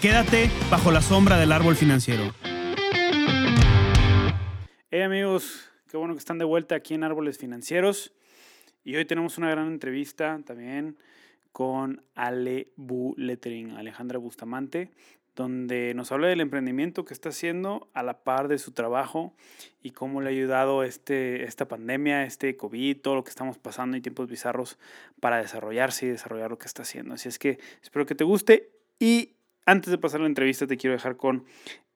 Quédate bajo la sombra del árbol financiero. Hey amigos, qué bueno que están de vuelta aquí en Árboles Financieros. Y hoy tenemos una gran entrevista también con Ale Bu Lettering, Alejandra Bustamante, donde nos habla del emprendimiento que está haciendo a la par de su trabajo y cómo le ha ayudado este, esta pandemia, este COVID, todo lo que estamos pasando y tiempos bizarros para desarrollarse y desarrollar lo que está haciendo. Así es que espero que te guste y antes de pasar la entrevista te quiero dejar con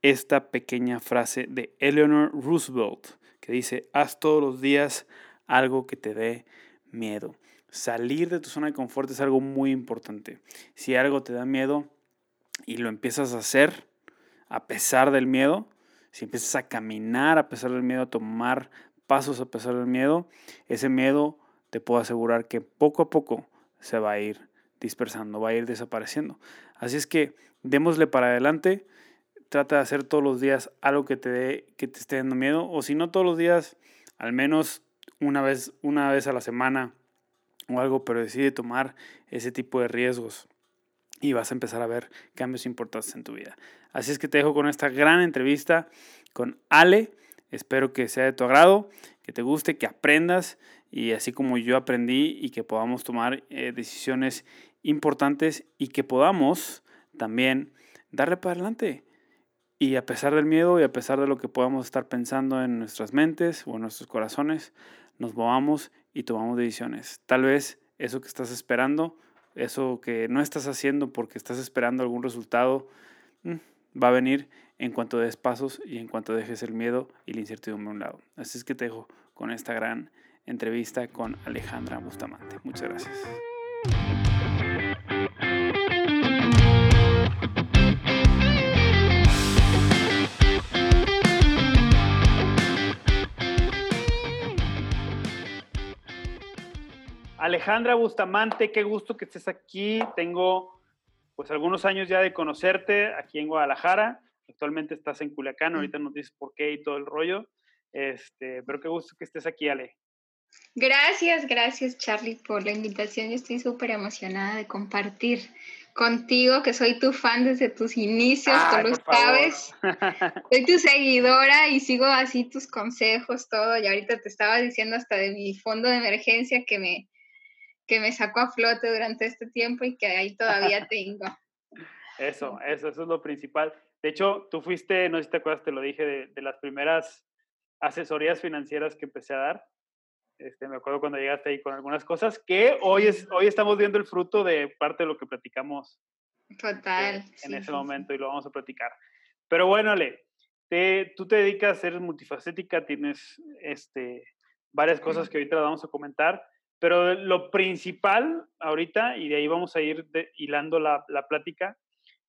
esta pequeña frase de Eleanor Roosevelt que dice, haz todos los días algo que te dé miedo. Salir de tu zona de confort es algo muy importante. Si algo te da miedo y lo empiezas a hacer a pesar del miedo, si empiezas a caminar a pesar del miedo, a tomar pasos a pesar del miedo, ese miedo te puedo asegurar que poco a poco se va a ir dispersando, va a ir desapareciendo. Así es que démosle para adelante, trata de hacer todos los días algo que te, dé, que te esté dando miedo, o si no todos los días, al menos una vez, una vez a la semana o algo, pero decide tomar ese tipo de riesgos y vas a empezar a ver cambios importantes en tu vida. Así es que te dejo con esta gran entrevista con Ale. Espero que sea de tu agrado, que te guste, que aprendas y así como yo aprendí y que podamos tomar eh, decisiones importantes y que podamos también darle para adelante. Y a pesar del miedo y a pesar de lo que podamos estar pensando en nuestras mentes o en nuestros corazones, nos movamos y tomamos decisiones. Tal vez eso que estás esperando, eso que no estás haciendo porque estás esperando algún resultado, mm, va a venir en cuanto des pasos y en cuanto dejes el miedo y la incertidumbre a un lado. Así es que te dejo con esta gran entrevista con Alejandra Bustamante. Muchas gracias. Alejandra Bustamante, qué gusto que estés aquí. Tengo pues algunos años ya de conocerte aquí en Guadalajara. Actualmente estás en Culiacán, ahorita nos dices por qué y todo el rollo. Este, pero qué gusto que estés aquí, Ale. Gracias, gracias Charlie por la invitación. Yo estoy súper emocionada de compartir contigo, que soy tu fan desde tus inicios, tú lo sabes. Soy tu seguidora y sigo así tus consejos, todo. Y ahorita te estaba diciendo hasta de mi fondo de emergencia que me, que me sacó a flote durante este tiempo y que ahí todavía tengo. Eso, eso, eso es lo principal. De hecho, tú fuiste, no sé si te acuerdas, te lo dije, de, las primeras asesorías financieras que empecé a dar. Este, me acuerdo cuando llegaste ahí con algunas cosas que hoy, es, hoy estamos viendo el fruto de parte de lo que platicamos. Total. en ese momento y lo vamos a platicar. Pero bueno, Ale, te, tú te dedicas a ser multifacética, tienes este, varias cosas que ahorita vamos a comentar. Pero lo principal ahorita, y de ahí vamos a ir hilando la, la, plática,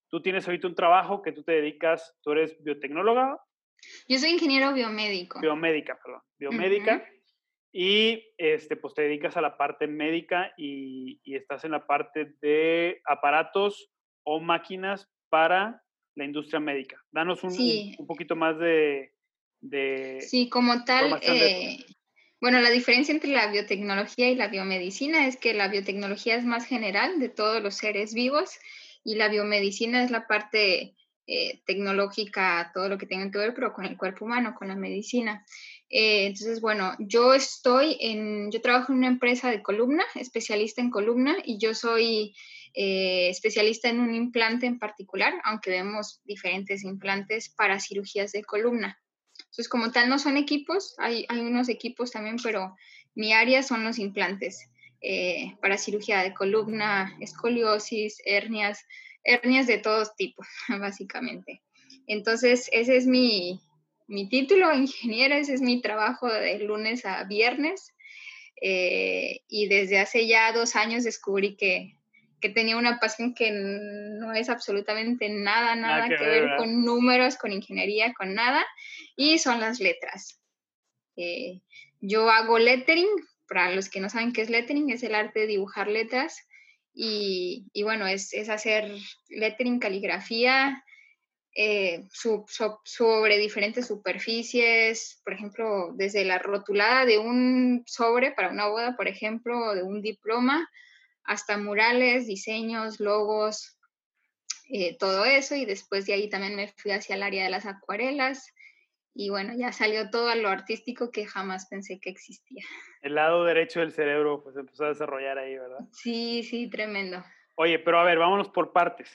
tú tienes ahorita un trabajo que tú te dedicas, tú eres biotecnóloga. Yo soy ingeniero biomédico. Biomédica, perdón, biomédica. Y este, pues te dedicas a la parte médica y, y, estás en la parte de aparatos o máquinas para la industria médica. Danos un, un poquito más de, de Sí, como tal, bueno, la diferencia entre la biotecnología y la biomedicina es que la biotecnología es más general de todos los seres vivos y la biomedicina es la parte eh, tecnológica, todo lo que tenga que ver, pero con el cuerpo humano, con la medicina. Eh, entonces, bueno, yo estoy en, yo trabajo en una empresa de columna, especialista en columna, y yo soy eh, especialista en un implante en particular, aunque vemos diferentes implantes para cirugías de columna. Entonces, como tal, no son equipos, hay, hay unos equipos también, pero mi área son los implantes eh, para cirugía de columna, escoliosis, hernias, hernias de todos tipos, básicamente. Entonces, ese es mi, mi título, ingeniera, ese es mi trabajo de lunes a viernes. Eh, y desde hace ya dos años descubrí que, que tenía una pasión que no es absolutamente nada, nada, que, ver, con números, con ingeniería, con nada, y son las letras. Eh, yo hago lettering, para los que no saben qué es lettering, es el arte de dibujar letras, y, y bueno, es, es, hacer lettering, caligrafía, eh, sobre diferentes superficies, por ejemplo, desde la rotulada de un sobre para una boda, por ejemplo, o de un diploma, hasta murales, diseños, logos, eh, todo eso. Y después de ahí también me fui hacia el área de las acuarelas. Y bueno, ya salió todo lo artístico que jamás pensé que existía. El lado derecho del cerebro pues empezó a desarrollar ahí, ¿verdad? Sí, sí, tremendo. Oye, pero a ver, vámonos por partes.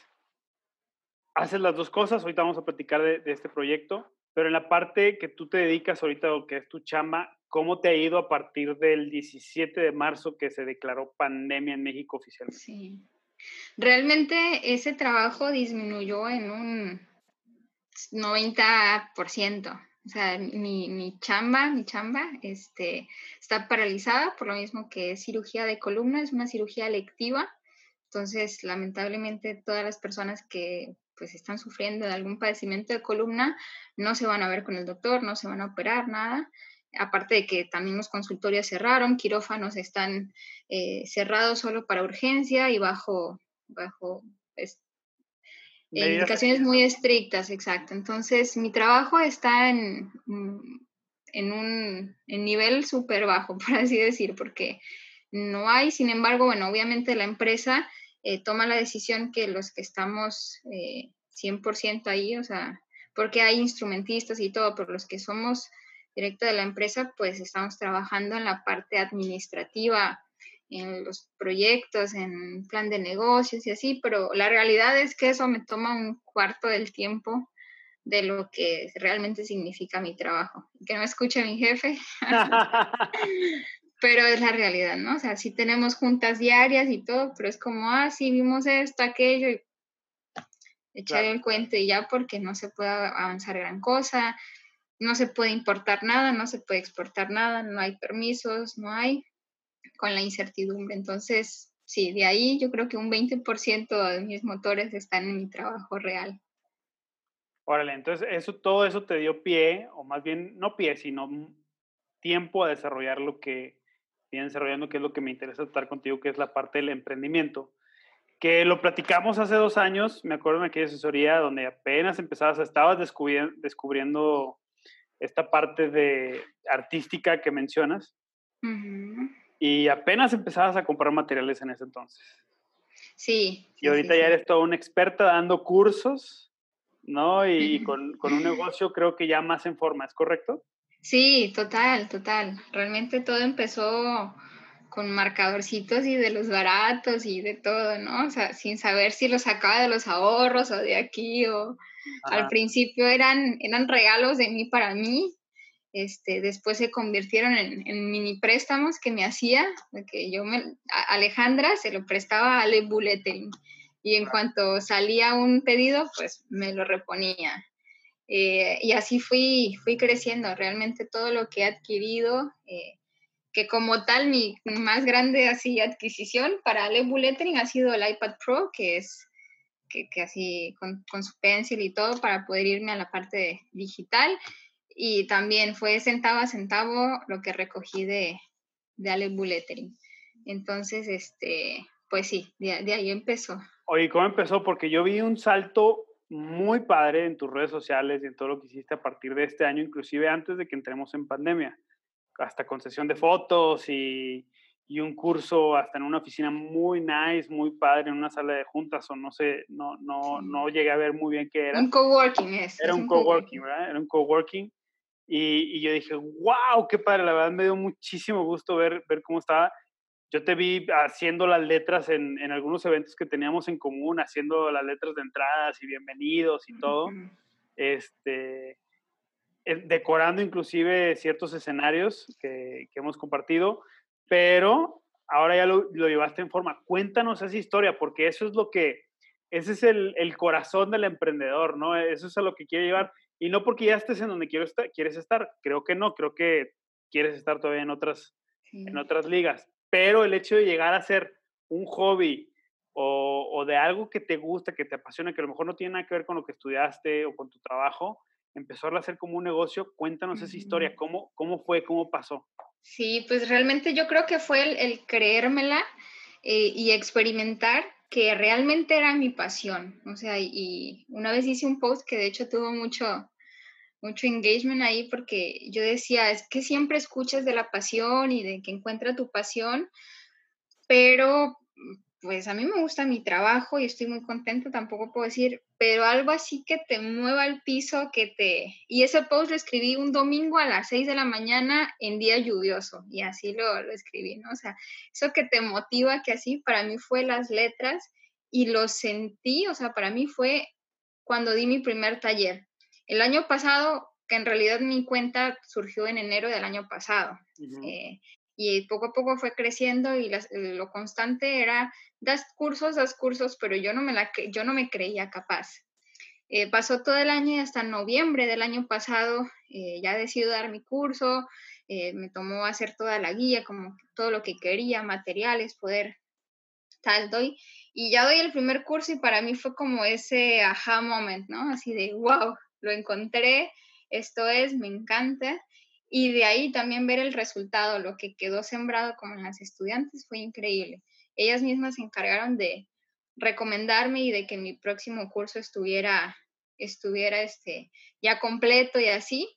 Haces las dos cosas, ahorita vamos a platicar de, de este proyecto, pero en la parte que tú te dedicas ahorita, o que es tu chamba, ¿Cómo te ha ido a partir del 17 de marzo que se declaró pandemia en México oficialmente? Sí. Realmente ese trabajo disminuyó en un 90%. O sea, mi, chamba, mi chamba, este, está paralizada por lo mismo que es cirugía de columna, es una cirugía electiva. Entonces, lamentablemente, todas las personas que pues están sufriendo de algún padecimiento de columna no se van a ver con el doctor, no se van a operar, nada aparte de que también los consultorios cerraron, quirófanos están eh, cerrados solo para urgencia y bajo, bajo pues, indicaciones muy estrictas, exacto. Entonces, mi trabajo está en, mm, en un nivel súper bajo, por así decir, porque no hay, sin embargo, bueno, obviamente la empresa eh, toma la decisión que los que estamos 100% eh, ahí, o sea, porque hay instrumentistas y todo, pero los que somos directo de la empresa, pues estamos trabajando en la parte administrativa, en los proyectos, en plan de negocios y así, pero la realidad es que eso me toma un cuarto del tiempo de lo que realmente significa mi trabajo. Que no escuche mi jefe, pero es la realidad, ¿no? O sea, sí tenemos juntas diarias y todo, pero es como, ah, sí, vimos esto, aquello, y echar el cuento y ya porque no se puede avanzar gran cosa, no se puede importar nada, no se puede exportar nada, no hay permisos, no hay, con la incertidumbre. Entonces, sí, de ahí yo creo que un 20% de mis motores están en mi trabajo real. Órale, entonces eso, todo eso te dio pie, o más bien no pie, sino tiempo a desarrollar lo que vienen desarrollando, que es lo que me interesa estar contigo, que es la parte del emprendimiento. Que lo platicamos hace dos años, me acuerdo en aquella asesoría donde apenas empezabas, estabas descubriendo, descubriendo esta parte de artística que mencionas. Y apenas empezabas a comprar materiales en ese entonces. Sí. Y ahorita ya eres toda una experta dando cursos, ¿no? Y, con, con, un negocio creo que ya más en forma, ¿es correcto? Sí, total, total. Realmente todo empezó con marcadorcitos y de los baratos y de todo, ¿no? O sea, sin saber si los sacaba de los ahorros o de aquí o al principio eran, eran regalos de mí para mí, este, después se convirtieron en, mini préstamos que me hacía, que yo me, Alejandra se lo prestaba a Ale Bulletin y en cuanto salía un pedido, pues me lo reponía. Eh, y así fui, fui creciendo, realmente todo lo que he adquirido, eh, que como tal mi más grande así adquisición para Ale Bulletin ha sido el iPad Pro, que es que, así con, su pencil y todo para poder irme a la parte digital. Y también fue centavo a centavo lo que recogí de, de Ale Bullettering. Entonces, este, pues sí, de, ahí empezó. Oye, ¿cómo empezó? Porque yo vi un salto muy padre en tus redes sociales y en todo lo que hiciste a partir de este año, inclusive antes de que entremos en pandemia, hasta concesión de fotos y, y un curso hasta en una oficina muy nice, muy padre, en una sala de juntas o no sé, no, no, no llegué a ver muy bien qué era. Un coworking es. Era un, coworking, ¿verdad? Era un coworking. Y, y yo dije, wow, qué padre, la verdad me dio muchísimo gusto ver, ver cómo estaba. Yo te vi haciendo las letras en, en algunos eventos que teníamos en común, haciendo las letras de entradas y bienvenidos y todo. Este, decorando inclusive ciertos escenarios que, que hemos compartido pero ahora ya lo, llevaste en forma. Cuéntanos esa historia, porque eso es lo que, ese es el, corazón del emprendedor, ¿no? Eso es a lo que quiere llevar. Y no porque ya estés en donde quiero estar, quieres estar, creo que no, creo que quieres estar todavía en otras, en otras ligas. Pero el hecho de llegar a ser un hobby o, de algo que te gusta, que te apasiona, que a lo mejor no tiene nada que ver con lo que estudiaste o con tu trabajo, empezó a hacer como un negocio. Cuéntanos esa historia, ¿cómo, cómo fue, cómo pasó? Sí, pues realmente yo creo que fue el, creérmela eh, y experimentar que realmente era mi pasión. O sea, y una vez hice un post que de hecho tuvo mucho, mucho engagement ahí porque yo decía, es que siempre escuchas de la pasión y de que encuentra tu pasión, pero pues a mí me gusta mi trabajo y estoy muy contenta, tampoco puedo decir, pero algo así que te mueva el piso, que te... Y ese post lo escribí un domingo a las 6 de la mañana en día lluvioso y así lo, lo escribí, ¿no? O sea, eso que te motiva, que así para mí fue las letras y lo sentí, o sea, para mí fue cuando di mi primer taller. El año pasado, que en realidad mi cuenta surgió en enero del año pasado. Eh, y poco a poco fue creciendo y lo constante era, das cursos, das cursos, pero yo no me, la, yo no me creía capaz. Eh, pasó todo el año y hasta noviembre del año pasado eh, ya decido dar mi curso, me tomó hacer toda la guía, como todo lo que quería, materiales, poder tal, doy. Y ya doy el primer curso y para mí fue como ese aha moment, ¿no? Así de, wow, lo encontré, esto es, me encanta. Y de ahí también ver el resultado, lo que quedó sembrado como en las estudiantes fue increíble. Ellas mismas se encargaron de recomendarme y de que mi próximo curso estuviera, estuviera este, ya completo y así.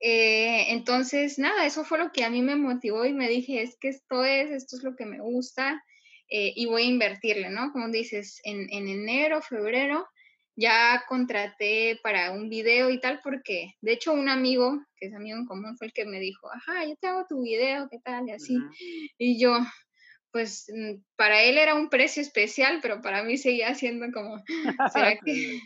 Eh, entonces, nada, eso fue lo que a mí me motivó y me dije, es que esto es, esto es lo que me gusta, eh, y voy a invertirle, ¿no? Como dices, en, enero, febrero, ya contraté para un video y tal, porque de hecho un amigo, que es amigo en común, fue el que me dijo, ajá, yo te hago tu video, ¿qué tal? Y así. Y yo, pues mm, para él era un precio especial, pero para mí seguía siendo como, ¿será que,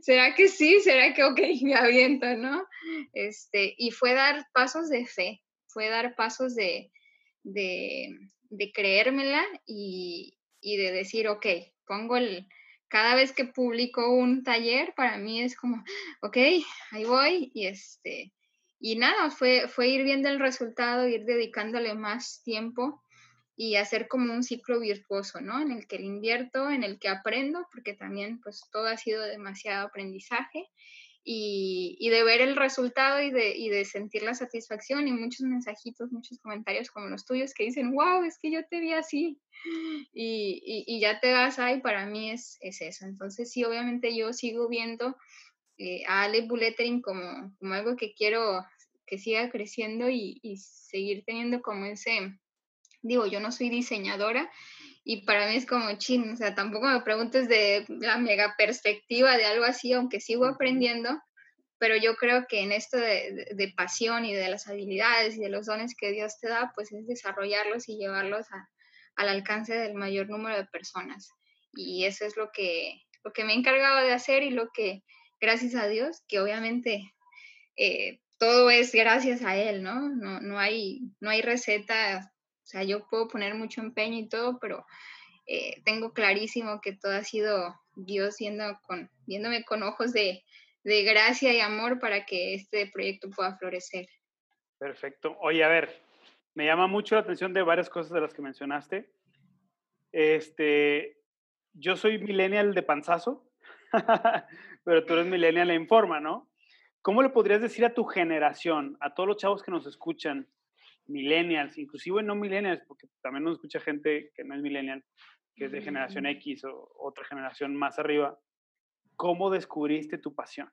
¿será que sí? ¿Será que, ok, me aviento, ¿no? Este, y fue dar pasos de fe, fue dar pasos de, de, de creérmela y, y, de decir, ok, pongo el, cada vez que publico un taller, para mí es como, ok, ahí voy y este, y nada, fue, fue ir viendo el resultado, ir dedicándole más tiempo y hacer como un ciclo virtuoso, ¿no? En el que invierto, en el que aprendo, porque también pues todo ha sido demasiado aprendizaje y, de ver el resultado y de, y de, sentir la satisfacción y muchos mensajitos, muchos comentarios como los tuyos que dicen, wow, es que yo te vi así y, y, ya te vas ahí, para mí es, es, eso. Entonces sí, obviamente yo sigo viendo eh, a Ale Bullettering como, como algo que quiero que siga creciendo y, y seguir teniendo como ese, digo, yo no soy diseñadora, y para mí es como chin, o sea, tampoco me preguntes de la mega perspectiva de algo así, aunque sigo aprendiendo, pero yo creo que en esto de, de, pasión y de las habilidades y de los dones que Dios te da, pues es desarrollarlos y llevarlos a, al alcance del mayor número de personas. Y eso es lo que, lo que me he encargado de hacer y lo que, gracias a Dios, que obviamente eh, todo es gracias a Él, ¿no? No, no, hay, no hay receta o sea, yo puedo poner mucho empeño y todo, pero eh, tengo clarísimo que todo ha sido Dios viendo con, viéndome con ojos de, de gracia y amor para que este proyecto pueda florecer. Perfecto. Oye, a ver, me llama mucho la atención de varias cosas de las que mencionaste. Este, yo soy millennial de panzazo, pero tú eres millennial en forma, ¿no? ¿Cómo le podrías decir a tu generación, a todos los chavos que nos escuchan, millennials, inclusive no millennials, porque también nos escucha gente que no es millennial, que es de generación X o otra generación más arriba. ¿Cómo descubriste tu pasión?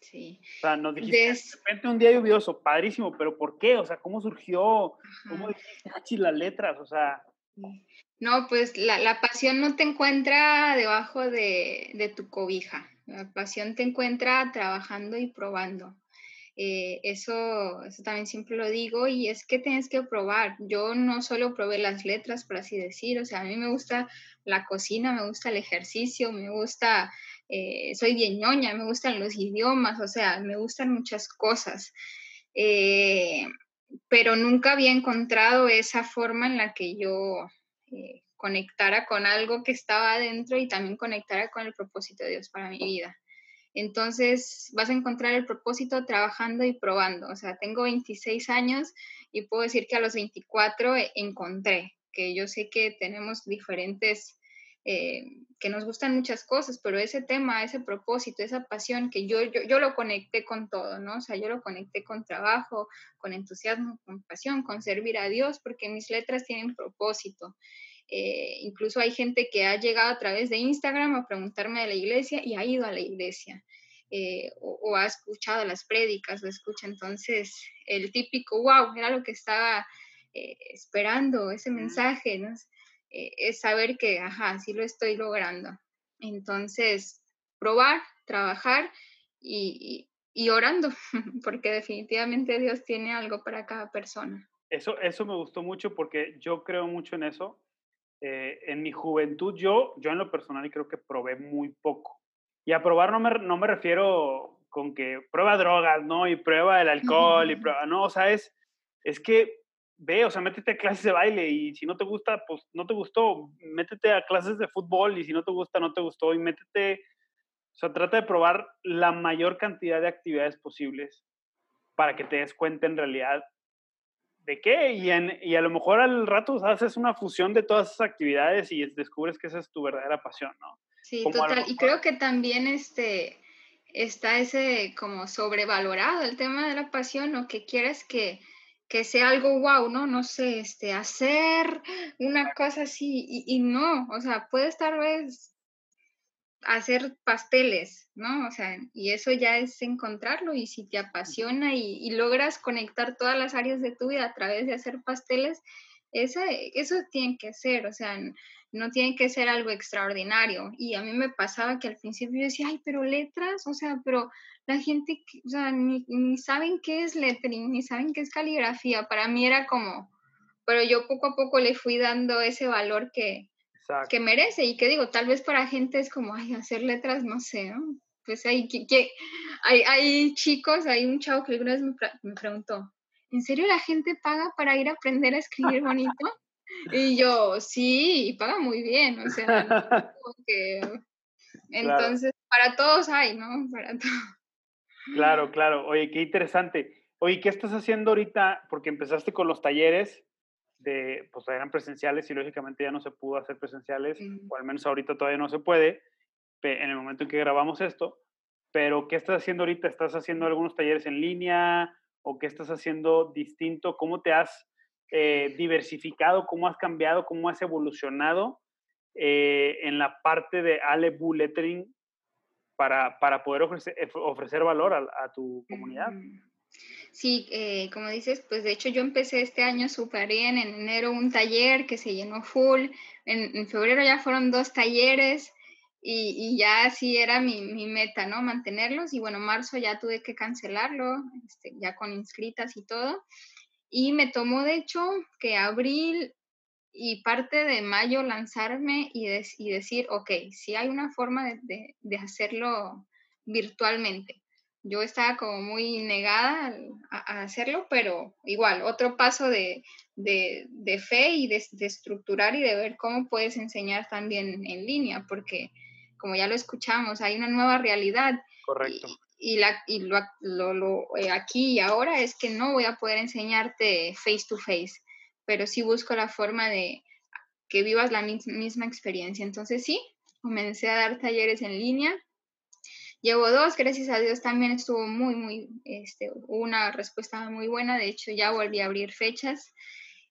Sí. O sea, nos dijiste, de repente un día lluvioso, padrísimo, pero ¿por qué? O sea, ¿cómo surgió? ¿Cómo dijiste, las letras? O sea... No, pues la, la, pasión no te encuentra debajo de, de tu cobija. La pasión te encuentra trabajando y probando. Eh, eso, eso también siempre lo digo y es que tienes que probar. Yo no solo probé las letras, por así decir, o sea, a mí me gusta la cocina, me gusta el ejercicio, me gusta, eh, soy bien ñoña, me gustan los idiomas, o sea, me gustan muchas cosas. Eh, pero nunca había encontrado esa forma en la que yo conectara con algo que estaba adentro y también conectara con el propósito de Dios para mi vida. Entonces vas a encontrar el propósito trabajando y probando. O sea, tengo 26 años y puedo decir que a los 24 encontré, que yo sé que tenemos diferentes eh, que nos gustan muchas cosas, pero ese tema, ese propósito, esa pasión, que yo, yo, yo, lo conecté con todo, ¿no? O sea, yo lo conecté con trabajo, con entusiasmo, con pasión, con servir a Dios, porque mis letras tienen propósito. Eh, incluso hay gente que ha llegado a través de Instagram a preguntarme de la iglesia y ha ido a la iglesia. Eh, o, ha escuchado las prédicas, o escucha entonces el típico, wow, era lo que estaba esperando, ese mensaje, ¿no? Eh, es saber que, ajá, sí lo estoy logrando. Entonces, probar, trabajar y, orando, porque definitivamente Dios tiene algo para cada persona. Eso, eso me gustó mucho porque yo creo mucho en eso. Eh, en mi juventud, yo, yo en lo personal creo que probé muy poco. Y a probar no me, no me refiero con que prueba drogas, ¿no? Y prueba el alcohol, y prueba, no, o sea, es, es que ve, o sea, métete a clases de baile y si no te gusta, pues no te gustó, métete a clases de fútbol y si no te gusta, no te gustó y métete, o sea, trata de probar la mayor cantidad de actividades posibles para que te des cuenta en realidad de qué y, en, y a lo mejor al rato haces una fusión de todas esas actividades y descubres que esa es tu verdadera pasión, ¿no? Sí, total. Y creo que también este, está ese como sobrevalorado el tema de la pasión o que quieres que que sea algo wow, ¿no? No sé, este, hacer una cosa así y, no, o sea, puedes tal vez hacer pasteles, ¿no? O sea, y eso ya es encontrarlo y si te apasiona y, logras conectar todas las áreas de tu vida a través de hacer pasteles, eso, eso tiene que ser, o sea, no tiene que ser algo extraordinario. Y a mí me pasaba que al principio yo decía, ay, pero letras, o sea, pero la gente, o sea, ni, saben qué es lettering, ni saben qué es caligrafía. Para mí era como, pero yo poco a poco le fui dando ese valor que, que merece y que digo, tal vez para gente es como, ay, hacer letras, no sé, ¿no? Pues hay, que, hay, hay chicos, hay un chavo que alguna vez me, me preguntó, ¿en serio la gente paga para ir a aprender a escribir bonito? Y yo, sí, y paga muy bien, o sea, que... Entonces, para todos hay, ¿no? Para todos. Claro, claro. Oye, qué interesante. Oye, ¿qué estás haciendo ahorita? Porque empezaste con los talleres de, pues eran presenciales y lógicamente ya no se pudo hacer presenciales, o al menos ahorita todavía no se puede, en el momento en que grabamos esto. Pero, ¿qué estás haciendo ahorita? ¿Estás haciendo algunos talleres en línea? ¿O qué estás haciendo distinto? ¿Cómo te has eh, diversificado? ¿Cómo has cambiado? ¿Cómo has evolucionado eh, en la parte de Ale Lettering para, para poder ofrecer, eh, ofrecer valor a, tu comunidad. Sí, eh, como dices, pues de hecho yo empecé este año súper bien, en enero un taller que se llenó full, en, febrero ya fueron dos talleres y, y ya así era mi, mi, meta, ¿no? Mantenerlos y bueno, marzo ya tuve que cancelarlo, este, ya con inscritas y todo. Y me tomó de hecho que abril y parte de mayo lanzarme y, y, decir, ok, si hay una forma de, de, hacerlo virtualmente. Yo estaba como muy negada a, hacerlo, pero igual, otro paso de, de fe y de, estructurar y de ver cómo puedes enseñar también en línea, porque como ya lo escuchamos, hay una nueva realidad. Correcto. Y, la, y lo, lo, lo, eh, aquí y ahora es que no voy a poder enseñarte face to face pero sí busco la forma de que vivas la misma experiencia. Entonces sí, comencé a dar talleres en línea. Llevo dos, gracias a Dios también estuvo muy, muy, este, una respuesta muy buena. De hecho, ya volví a abrir fechas.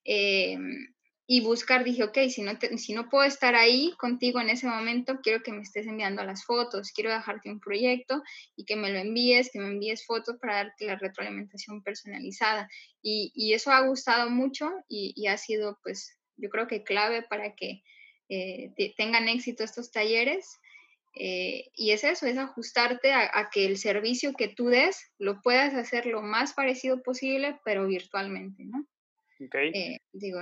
Em, y buscar, dije, ok, si no, si no puedo estar ahí contigo en ese momento, quiero que me estés enviando las fotos, quiero dejarte un proyecto y que me lo envíes, que me envíes fotos para darte la retroalimentación personalizada. Y, y eso ha gustado mucho y, y, ha sido, pues, yo creo que clave para que eh, tengan éxito estos talleres. Eh, y es eso, es ajustarte a, a, que el servicio que tú des lo puedas hacer lo más parecido posible, pero virtualmente, ¿no? Eh, digo,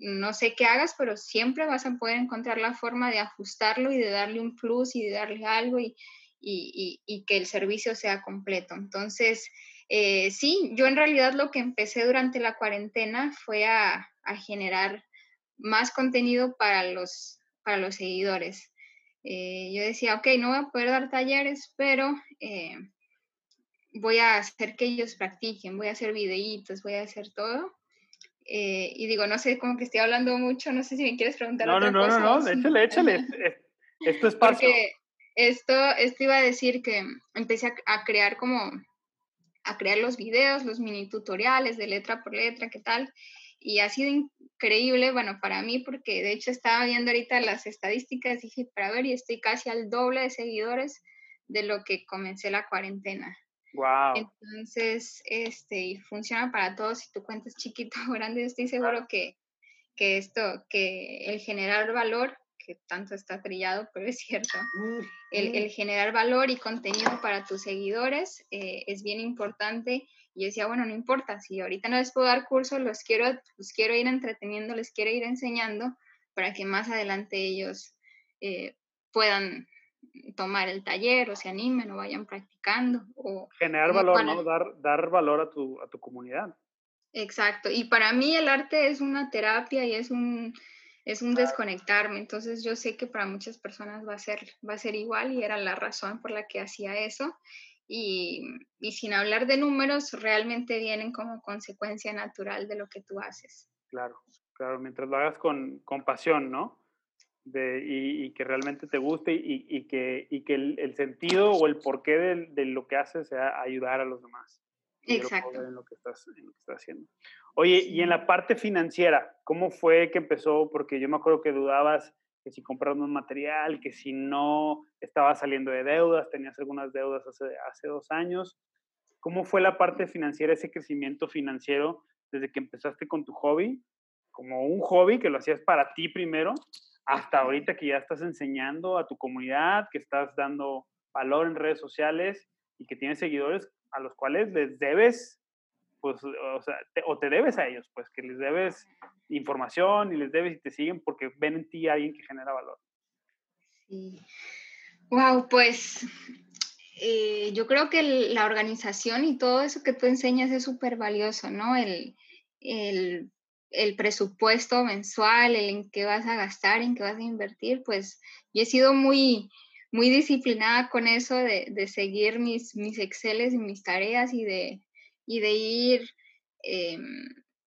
no sé qué hagas, pero siempre vas a poder encontrar la forma de ajustarlo y de darle un plus y de darle algo y, y, y, que el servicio sea completo. Entonces, eh, sí, yo en realidad lo que empecé durante la cuarentena fue a, a generar más contenido para los, para los seguidores. Eh, yo decía, ok, no voy a poder dar talleres, pero voy a hacer que ellos practiquen, voy a hacer videitos, voy a hacer todo Eh, y digo, no sé, como que estoy hablando mucho, no sé si me quieres preguntar no, otra no, cosa. No, no, no, échale, échale. esto es paso. Porque esto, esto iba a decir que empecé a, a, crear como, a crear los videos, los mini tutoriales de letra por letra, qué tal. Y ha sido increíble, bueno, para mí, porque de hecho estaba viendo ahorita las estadísticas, dije, para ver, y estoy casi al doble de seguidores de lo que comencé la cuarentena. Wow. Entonces, este, y funciona para todos, si tu cuenta es chiquito o grande, estoy seguro que, que esto, que el generar valor, que tanto está trillado, pero es cierto, el, el generar valor y contenido para tus seguidores eh, es bien importante. Y yo decía, bueno, no importa, si ahorita no les puedo dar cursos, los quiero, los quiero ir entreteniendo, les quiero ir enseñando para que más adelante ellos eh, puedan tomar el taller o se animen o vayan practicando. O Generar valor, ¿no? Dar, dar valor a tu, a tu comunidad. Exacto. Y para mí el arte es una terapia y es un, es un desconectarme. Entonces yo sé que para muchas personas va a ser, va a ser igual y era la razón por la que hacía eso. Y, y sin hablar de números, realmente vienen como consecuencia natural de lo que tú haces. Claro, claro, mientras lo hagas con, con pasión, ¿no? de, y, y, que realmente te guste y, y que, y que el, el, sentido o el porqué de, de, lo que haces sea ayudar a los demás. Exacto. En lo, que estás, en lo que estás haciendo. Oye, y en la parte financiera, ¿cómo fue que empezó? Porque yo me acuerdo que dudabas que si compras un material, que si no estabas saliendo de deudas, tenías algunas deudas hace, hace dos años. ¿Cómo fue la parte financiera, ese crecimiento financiero desde que empezaste con tu hobby? Como un hobby que lo hacías para ti primero hasta ahorita que ya estás enseñando a tu comunidad, que estás dando valor en redes sociales y que tienes seguidores a los cuales les debes, pues, o sea, te, o te debes a ellos, pues, que les debes información y les debes y te siguen porque ven en ti a alguien que genera valor. Wow, pues eh, yo creo que la organización y todo eso que tú enseñas es súper valioso, ¿no? El, el el presupuesto mensual, el en qué vas a gastar, en qué vas a invertir, pues yo he sido muy, muy disciplinada con eso de, de seguir mis, mis Exceles y mis tareas y de, y de ir, eh,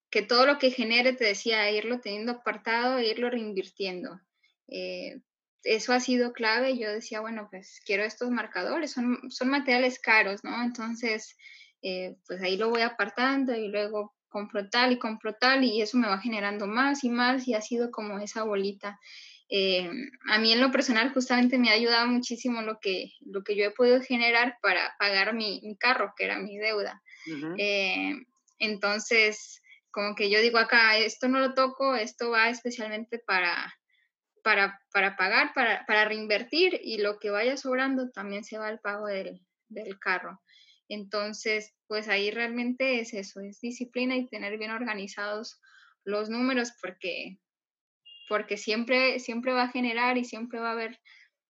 que todo lo que genere, te decía, irlo teniendo apartado e irlo reinvirtiendo. Eh, eso ha sido clave. Yo decía, bueno, pues quiero estos marcadores, son, son materiales caros, ¿no? Entonces, eh, pues ahí lo voy apartando y luego compro tal y compro tal y eso me va generando más y más y ha sido como esa bolita. Eh, a mí en lo personal justamente me ha ayudado muchísimo lo que, lo que yo he podido generar para pagar mi, mi carro, que era mi deuda. Uh -huh. eh, entonces, como que yo digo acá, esto no lo toco, esto va especialmente para, para, para pagar, para, para reinvertir y lo que vaya sobrando también se va al pago del, del carro. Entonces, pues ahí realmente es eso, es disciplina y tener bien organizados los números porque, porque siempre, siempre va a generar y siempre va a haber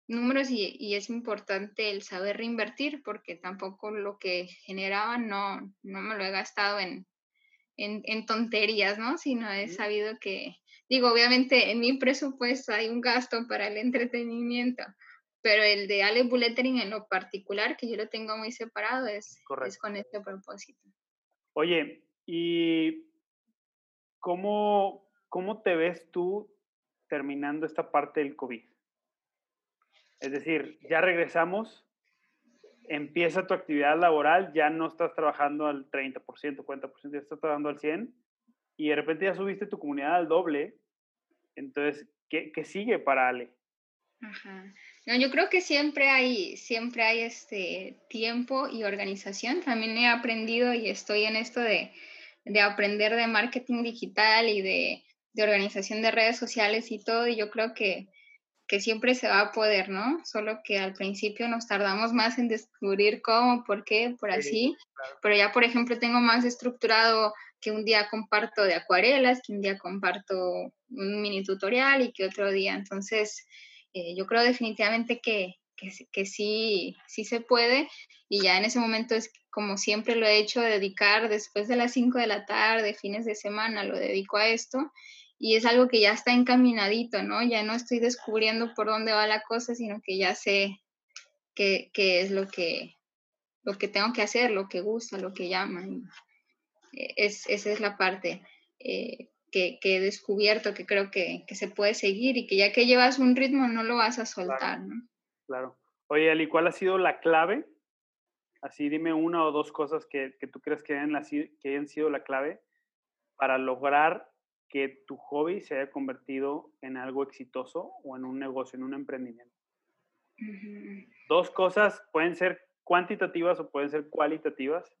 números y, y, es importante el saber reinvertir porque tampoco lo que generaba no, no me lo he gastado en, en, en tonterías, ¿no? Sino he sabido que, digo, obviamente en mi presupuesto hay un gasto para el entretenimiento, pero el de Ale Bullettering en lo particular, que yo lo tengo muy separado, es, es con este propósito. Oye, ¿y cómo, cómo te ves tú terminando esta parte del COVID? Es decir, ya regresamos, empieza tu actividad laboral, ya no estás trabajando al 30%, 40%, ya estás trabajando al 100%, y de repente ya subiste tu comunidad al doble. Entonces, ¿qué, qué sigue para Ale? Ajá. No, yo creo que siempre hay, siempre hay este tiempo y organización. También he aprendido y estoy en esto de, de aprender de marketing digital y de, de, organización de redes sociales y todo. Y yo creo que, que siempre se va a poder, ¿no? Solo que al principio nos tardamos más en descubrir cómo, por qué, por así. Sí, claro. Pero ya, por ejemplo, tengo más estructurado que un día comparto de acuarelas, que un día comparto un mini tutorial y que otro día. Entonces, eh, yo creo definitivamente que, que, que, sí, sí se puede y ya en ese momento es como siempre lo he hecho, dedicar después de las 5 de la tarde, fines de semana, lo dedico a esto y es algo que ya está encaminadito, ¿no? Ya no estoy descubriendo por dónde va la cosa, sino que ya sé qué, qué es lo que, lo que tengo que hacer, lo que gusta, lo que llama. Es, esa es la parte. eh, que, he descubierto, que creo que, se puede seguir y que ya que llevas un ritmo no lo vas a soltar, claro. ¿no? Claro. Oye, Ali, ¿cuál ha sido la clave? Así dime una o dos cosas que, tú crees que hayan, que hayan sido la clave para lograr que tu hobby se haya convertido en algo exitoso o en un negocio, en un emprendimiento. Dos cosas pueden ser cuantitativas o pueden ser cualitativas,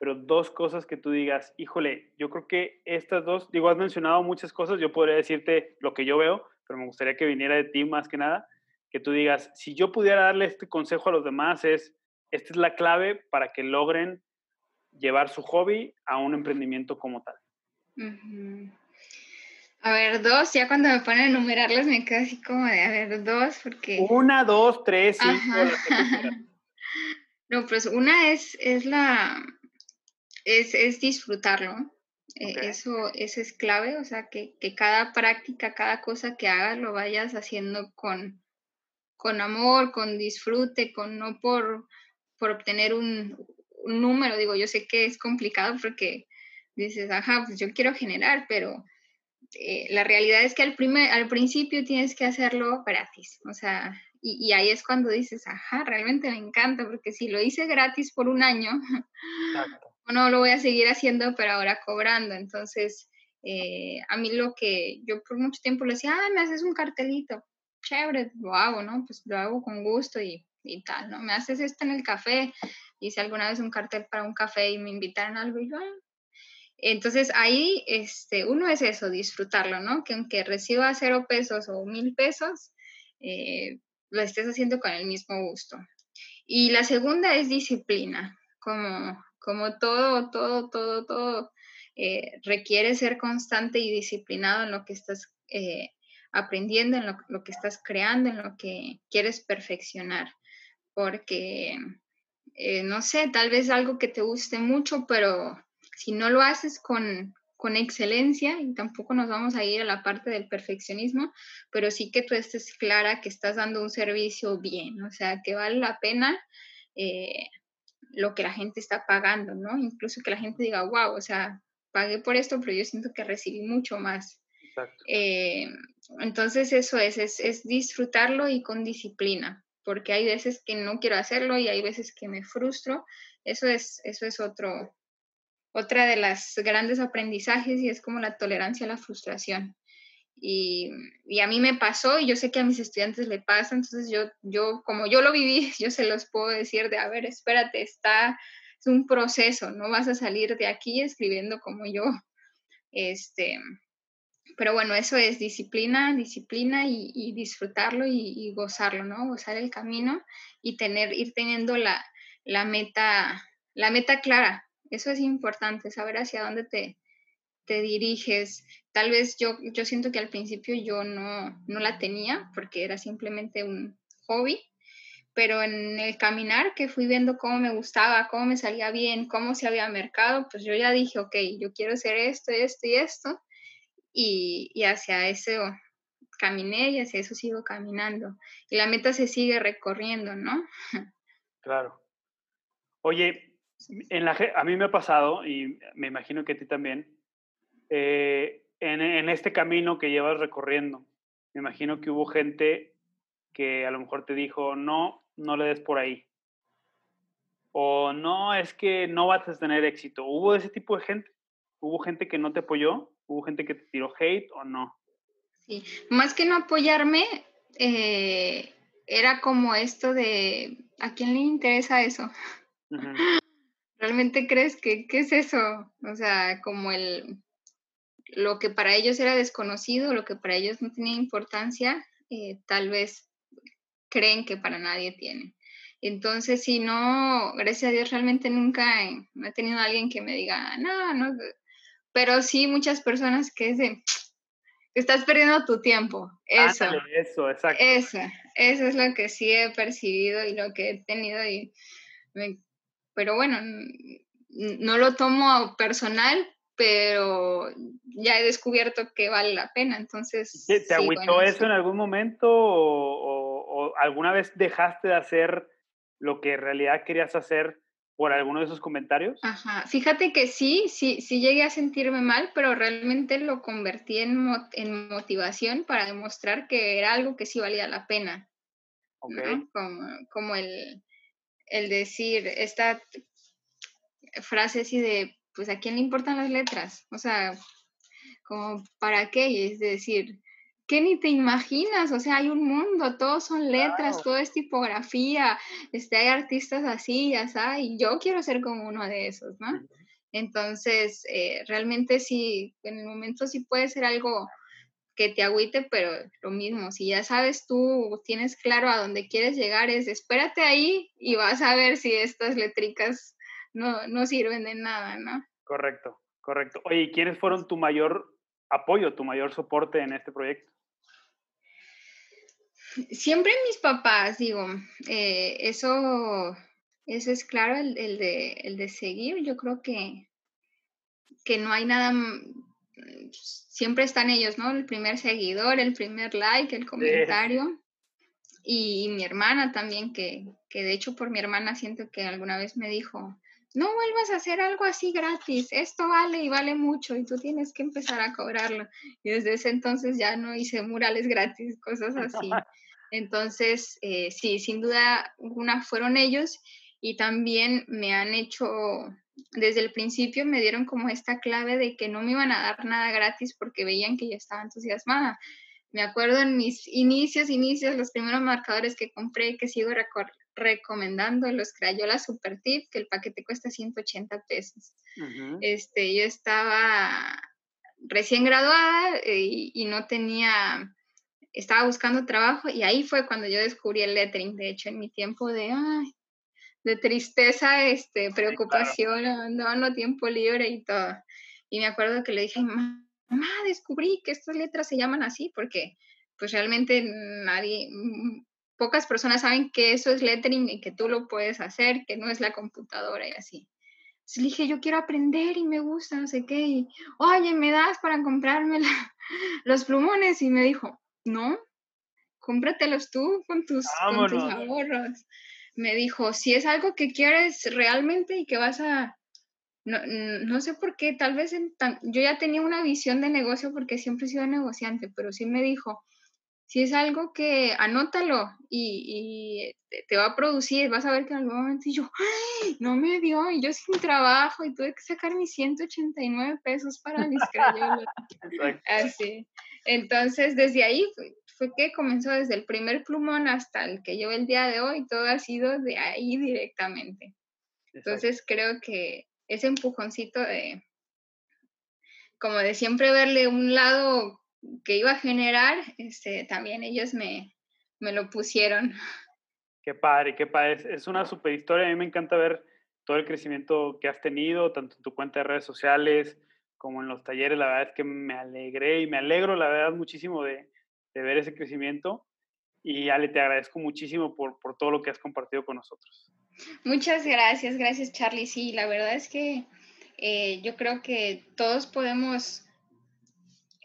pero dos cosas que tú digas, híjole, yo creo que estas dos, digo, has mencionado muchas cosas, yo podría decirte lo que yo veo, pero me gustaría que viniera de ti más que nada, que tú digas, si yo pudiera darle este consejo a los demás es, esta es la clave para que logren llevar su hobby a un emprendimiento como tal. A ver, dos, ya cuando me ponen a enumerarlas me quedo así como de, a ver, dos, porque... Una, dos, tres, cinco. no, pues una es, es la, es, es disfrutarlo. E, eso, eso es clave, o sea, que, que, cada práctica, cada cosa que hagas lo vayas haciendo con, con amor, con disfrute, con no por, por obtener un, un número. Digo, yo sé que es complicado porque dices, ajá, pues yo quiero generar, pero eh, la realidad es que al, primer, al principio tienes que hacerlo gratis, o sea, y, ahí es cuando dices, ajá, realmente me encanta, porque si lo hice gratis por un año, no lo voy a seguir haciendo, pero ahora cobrando. Entonces, eh, a mí lo que yo por mucho tiempo le decía, ah, me haces un cartelito, chévere, lo hago, ¿no? Pues lo hago con gusto y, y tal, ¿no? Me haces esto en el café, hice alguna vez un cartel para un café y me invitaron a algo y yo, ah, entonces ahí este, uno es eso, disfrutarlo, ¿no? Que aunque reciba cero pesos o mil pesos, eh, lo estés haciendo con el mismo gusto. Y la segunda es disciplina, como, como todo, todo, todo, todo eh, requiere ser constante y disciplinado en lo que estás eh, aprendiendo, en lo, lo, que estás creando, en lo que quieres perfeccionar. Porque, no sé, tal vez algo que te guste mucho, pero si no lo haces con, excelencia, y tampoco nos vamos a ir a la parte del perfeccionismo, pero sí que tú estés clara que estás dando un servicio bien, o sea, que vale la pena eh, lo que la gente está pagando, ¿no? Incluso que la gente diga, wow, o sea, pagué por esto, pero yo siento que recibí mucho más. Eh, entonces eso es, es, es disfrutarlo y con disciplina, porque hay veces que no quiero hacerlo y hay veces que me frustro. Eso es, eso es otro, otra de las grandes aprendizajes y es como la tolerancia a la frustración. Y, a mí me pasó y yo sé que a mis estudiantes le pasa, entonces yo, yo, como yo lo viví, yo se los puedo decir de, a ver, espérate, está, es un proceso, no vas a salir de aquí escribiendo como yo. Este, pero bueno, eso es disciplina, disciplina y, disfrutarlo y, gozarlo, ¿no? Gozar el camino y tener, ir teniendo la, la meta, la meta clara, eso es importante, saber hacia dónde te, te diriges. Tal vez yo, yo siento que al principio yo no, no la tenía porque era simplemente un hobby, pero en el caminar que fui viendo cómo me gustaba, cómo me salía bien, cómo se había mercado, pues yo ya dije, ok, yo quiero hacer esto, esto y esto, y, y hacia eso caminé y hacia eso sigo caminando. Y la meta se sigue recorriendo, ¿no? Claro. Oye, en la, a mí me ha pasado, y me imagino que a ti también, eh, en, en, este camino que llevas recorriendo, me imagino que hubo gente que a lo mejor te dijo, no, no le des por ahí. O no, es que no vas a tener éxito. ¿Hubo ese tipo de gente? ¿Hubo gente que no te apoyó? ¿Hubo gente que te tiró hate o no? Sí, más que no apoyarme, eh, era como esto de, ¿a quién le interesa eso? ¿Realmente crees que qué es eso? O sea, como el lo que para ellos era desconocido, lo que para ellos no tenía importancia, eh, tal vez creen que para nadie tiene. Entonces, si no, gracias a Dios, realmente nunca he, no he tenido alguien que me diga, no, no, pero sí muchas personas que es de, estás perdiendo tu tiempo. Eso. eso, exacto. Eso, eso es lo que sí he percibido y lo que he tenido y me pero bueno, no lo tomo personal, pero ya he descubierto que vale la pena, entonces... ¿Te, agüitó eso en algún momento o, alguna vez dejaste de hacer lo que en realidad querías hacer por alguno de esos comentarios? Ajá, fíjate que sí, sí, sí llegué a sentirme mal, pero realmente lo convertí en, en motivación para demostrar que era algo que sí valía la pena. Okay. Como, como el, el decir esta frase así de, pues a quién le importan las letras, o sea, como para qué, es decir, que ni te imaginas, o sea, hay un mundo, todos son letras, todo es tipografía, este, hay artistas así, ya sabes, y yo quiero ser como uno de esos, ¿no? Entonces, eh, realmente sí, en el momento sí puede ser algo que te agüite, pero lo mismo, si ya sabes tú, tienes claro a dónde quieres llegar, es espérate ahí y vas a ver si estas letricas no, no sirven de nada, ¿no? Correcto, correcto. Oye, ¿quiénes fueron tu mayor apoyo, tu mayor soporte en este proyecto? Siempre mis papás, digo, eh, eso, eso es claro, el, de, el de seguir, yo creo que, que no hay nada, siempre están ellos, ¿no? El primer seguidor, el primer like, el comentario. Y, mi hermana también, que, que de hecho por mi hermana siento que alguna vez me dijo, no vuelvas a hacer algo así gratis, esto vale y vale mucho y tú tienes que empezar a cobrarlo. Y desde ese entonces ya no hice murales gratis, cosas así. Entonces, eh, sí, sin duda una fueron ellos y también me han hecho, desde el principio me dieron como esta clave de que no me iban a dar nada gratis porque veían que yo estaba entusiasmada. Me acuerdo en mis inicios, inicios, los primeros marcadores que compré, que sigo recomendando los Crayola Super Tip, que el paquete cuesta 180 pesos. este, yo estaba recién graduada eh, y, no tenía, estaba buscando trabajo y ahí fue cuando yo descubrí el lettering. De hecho, en mi tiempo de, de tristeza, este, preocupación, no, no, tiempo libre y todo. Y me acuerdo que le dije, mamá, descubrí que estas letras se llaman así porque pues realmente nadie, pocas personas saben que eso es lettering y que tú lo puedes hacer, que no es la computadora y así. Entonces le dije, yo quiero aprender y me gusta, no sé qué. Y, oye, ¿me das para comprarme los plumones? Y me dijo, no, cómpratelos tú con tus, con tus ahorros. Me dijo, si es algo que quieres realmente y que vas a... No, no sé por qué, tal vez yo ya tenía una visión de negocio porque siempre he sido negociante, pero sí me dijo, si es algo que anótalo y, te va a producir, vas a ver que en algún momento yo, no me dio, y yo sin trabajo, y tuve que sacar mis 189 pesos para mis crayolas. Así. Entonces, desde ahí fue, que comenzó desde el primer plumón hasta el que llevo el día de hoy, todo ha sido de ahí directamente. Entonces, creo que ese empujoncito de, como de siempre verle un lado que iba a generar, este, también ellos me, me lo pusieron. Qué padre, qué padre. Es una super historia. A mí me encanta ver todo el crecimiento que has tenido, tanto en tu cuenta de redes sociales como en los talleres. La verdad es que me alegré y me alegro, la verdad, muchísimo de, de ver ese crecimiento. Y Ale, te agradezco muchísimo por, por, todo lo que has compartido con nosotros. Muchas gracias, gracias Charlie. Sí, la verdad es que eh, yo creo que todos podemos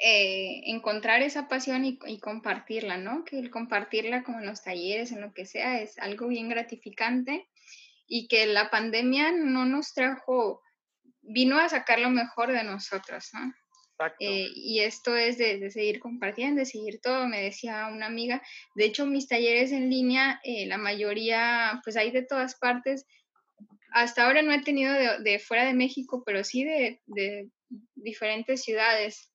eh, encontrar esa pasión y, compartirla, ¿no? Que el compartirla como en los talleres, en lo que sea, es algo bien gratificante y que la pandemia no nos trajo, vino a sacar lo mejor de nosotros, ¿no? Eh, y esto es de, seguir compartiendo, de seguir todo, me decía una amiga. De hecho, mis talleres en línea, eh, la mayoría, pues hay de todas partes. Hasta ahora no he tenido de, fuera de México, pero sí de, de diferentes ciudades.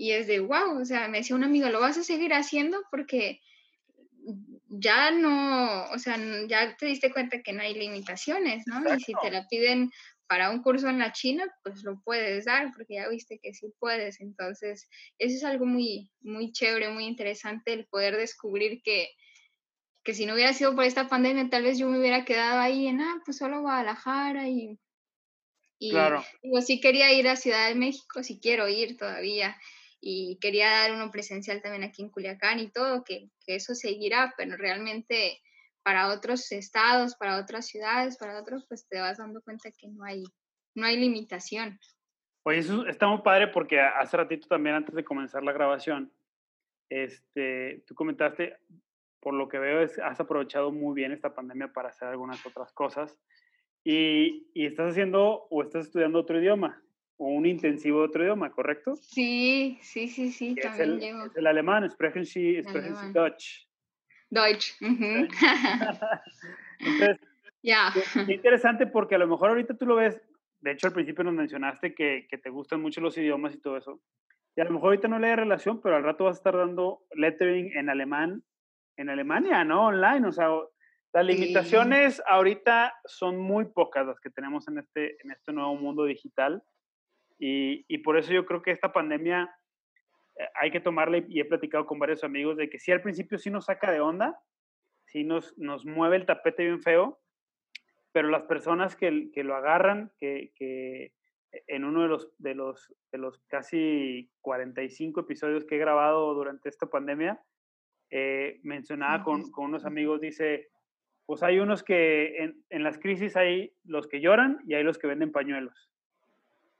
Y es de, wow, o sea, me decía un amigo, ¿lo vas a seguir haciendo? Porque ya no, o sea, ya te diste cuenta que no hay limitaciones, ¿no? Y si te la piden para un curso en la China, pues lo puedes dar, porque ya viste que sí puedes. Entonces, eso es algo muy, muy chévere, muy interesante, el poder descubrir que, que si no hubiera sido por esta pandemia, tal vez yo me hubiera quedado ahí en, ah, pues solo Guadalajara y... Y claro. digo, sí quería ir a Ciudad de México, sí quiero ir todavía y quería dar uno presencial también aquí en Culiacán y todo, que, eso seguirá, pero realmente para otros estados, para otras ciudades, para otros, pues te vas dando cuenta que no hay, no hay limitación. Oye, eso está muy padre porque hace ratito también, antes de comenzar la grabación, este, tú comentaste, por lo que veo, es, has aprovechado muy bien esta pandemia para hacer algunas otras cosas. y, y, estás haciendo o estás estudiando otro idioma un intensivo de otro idioma, ¿correcto? Sí, sí, sí, sí, también el, llego. Es el alemán, sprechen Sie, sprechen Sie Deutsch. Deutsch. Entonces, ya. Qué interesante porque a lo mejor ahorita tú lo ves, de hecho al principio nos mencionaste que, que, te gustan mucho los idiomas y todo eso, y a lo mejor ahorita no le hay relación, pero al rato vas a estar dando lettering en alemán, en Alemania, ¿no? Online, o sea, las limitaciones sí. ahorita son muy pocas las que tenemos en este, en este nuevo mundo digital. Y, y, por eso yo creo que esta pandemia eh, hay que tomarla y he platicado con varios amigos de que sí al principio sí nos saca de onda, sí nos, nos mueve el tapete bien feo, pero las personas que, que lo agarran, que, que, en uno de los, de, los, de los casi 45 episodios que he grabado durante esta pandemia, eh, mencionaba con, con, unos amigos, dice, pues hay unos que en, en, las crisis hay los que lloran y hay los que venden pañuelos.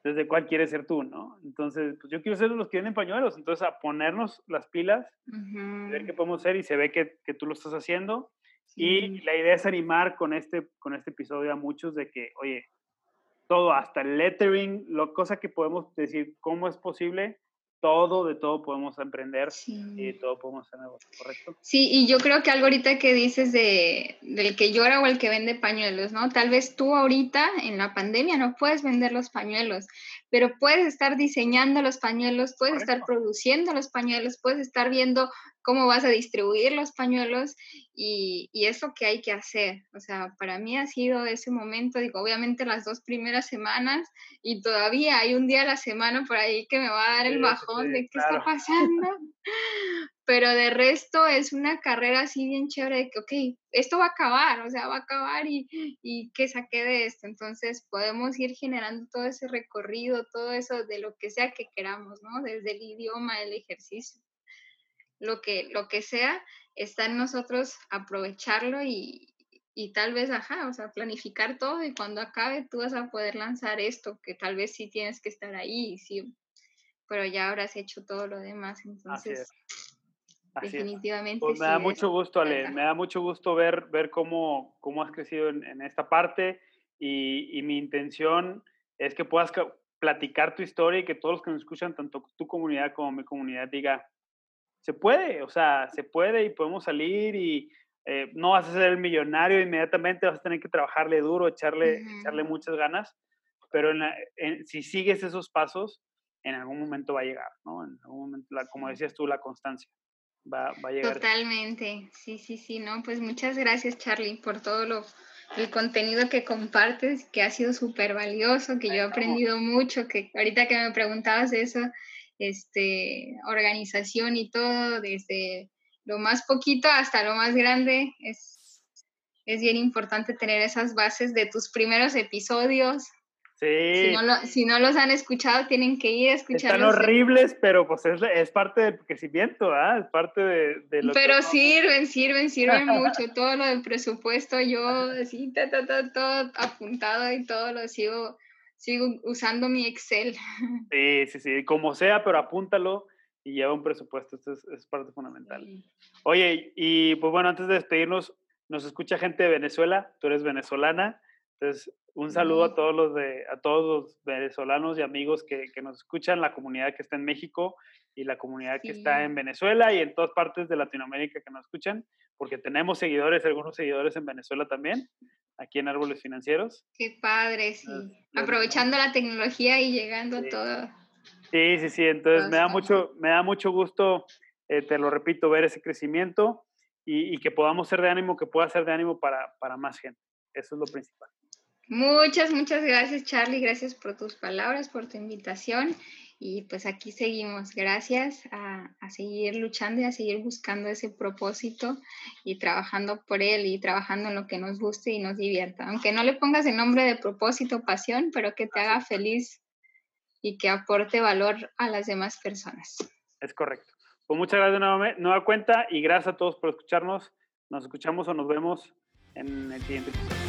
Entonces, ¿de cuál quieres ser tú, no? Entonces, pues yo quiero ser los que venden pañuelos. Entonces, a ponernos las pilas, uh -huh. ver qué podemos hacer y se ve que, que tú lo estás haciendo. Sí. Y la idea es animar con este, con este episodio a muchos de que, oye, todo, hasta el lettering, lo cosa que podemos decir, cómo es posible, todo, de todo podemos emprender sí. y todo podemos hacer negocio, ¿correcto? Sí, y yo creo que algo ahorita que dices de, del que llora o el que vende pañuelos, ¿no? Tal vez tú ahorita en la pandemia no puedes vender los pañuelos, pero puedes estar diseñando los pañuelos, puedes Correcto. estar produciendo los pañuelos, puedes estar viendo cómo vas a distribuir los pañuelos y, y es lo que hay que hacer. O sea, para mí ha sido ese momento, digo, obviamente las dos primeras semanas y todavía hay un día a la semana por ahí que me va a dar el bajón sí, de qué claro. está pasando. Pero de resto es una carrera así bien chévere de que, ok, esto va a acabar, o sea, va a acabar y, y que saqué de esto. Entonces podemos ir generando todo ese recorrido, todo eso de lo que sea que queramos, ¿no? Desde el idioma, el ejercicio lo que, lo que sea, está en nosotros aprovecharlo y, y tal vez, ajá, o sea, planificar todo y cuando acabe tú vas a poder lanzar esto, que tal vez sí tienes que estar ahí, sí, pero ya habrás hecho todo lo demás, entonces... Así es. Así definitivamente. Pues me da mucho gusto, Ale, me da mucho gusto ver, ver cómo, cómo has crecido en, en esta parte y, y mi intención es que puedas platicar tu historia y que todos los que nos escuchan, tanto tu comunidad como mi comunidad, diga, se puede, o sea, se puede y podemos salir y eh, no vas a ser el millonario inmediatamente, vas a tener que trabajarle duro, echarle, uh -huh. echarle muchas ganas, pero en la, en, si sigues esos pasos, en algún momento va a llegar, ¿no? En algún momento, la, como decías tú, la constancia va, va a llegar. Totalmente, sí, sí, sí, ¿no? Pues muchas gracias, Charlie, por todo lo, el contenido que compartes, que ha sido súper valioso, que yo he aprendido mucho, que ahorita que me preguntabas eso, este, organización y todo, desde lo más poquito hasta lo más grande. Es, es bien importante tener esas bases de tus primeros episodios. Sí. Si no, lo, si no los han escuchado, tienen que ir a escucharlos. Están horribles, pero pues es, es parte del crecimiento, ¿ah? Es parte de, de lo Pero que... sirven, sirven, sirven mucho. Todo lo del presupuesto, yo así, ta, ta, ta, todo apuntado y todo lo sigo sigo usando mi Excel. Sí, sí, sí, como sea, pero apúntalo y lleva un presupuesto, esto es, es parte fundamental. Sí. Oye, y pues bueno, antes de despedirnos, nos escucha gente de Venezuela, tú eres venezolana, entonces un saludo sí. a todos los de, a todos los venezolanos y amigos que, que, nos escuchan, la comunidad que está en México y la comunidad sí. que está en Venezuela y en todas partes de Latinoamérica que nos escuchan, porque tenemos seguidores, algunos seguidores en Venezuela también aquí en Árboles Financieros. Qué padre, sí. Aprovechando la tecnología y llegando sí. a todo. Sí, sí, sí. Entonces me da mucho, me da mucho gusto, eh, te lo repito, ver ese crecimiento y, y, que podamos ser de ánimo, que pueda ser de ánimo para, para más gente. Eso es lo principal. Muchas, muchas gracias, Charlie. Gracias por tus palabras, por tu invitación. Y pues aquí seguimos. Gracias a, a, seguir luchando y a seguir buscando ese propósito y trabajando por él y trabajando en lo que nos guste y nos divierta. Aunque no le pongas el nombre de propósito, pasión, pero que te haga feliz y que aporte valor a las demás personas. Es correcto. Pues muchas gracias nueva, nueva cuenta y gracias a todos por escucharnos. Nos escuchamos o nos vemos en el siguiente episodio.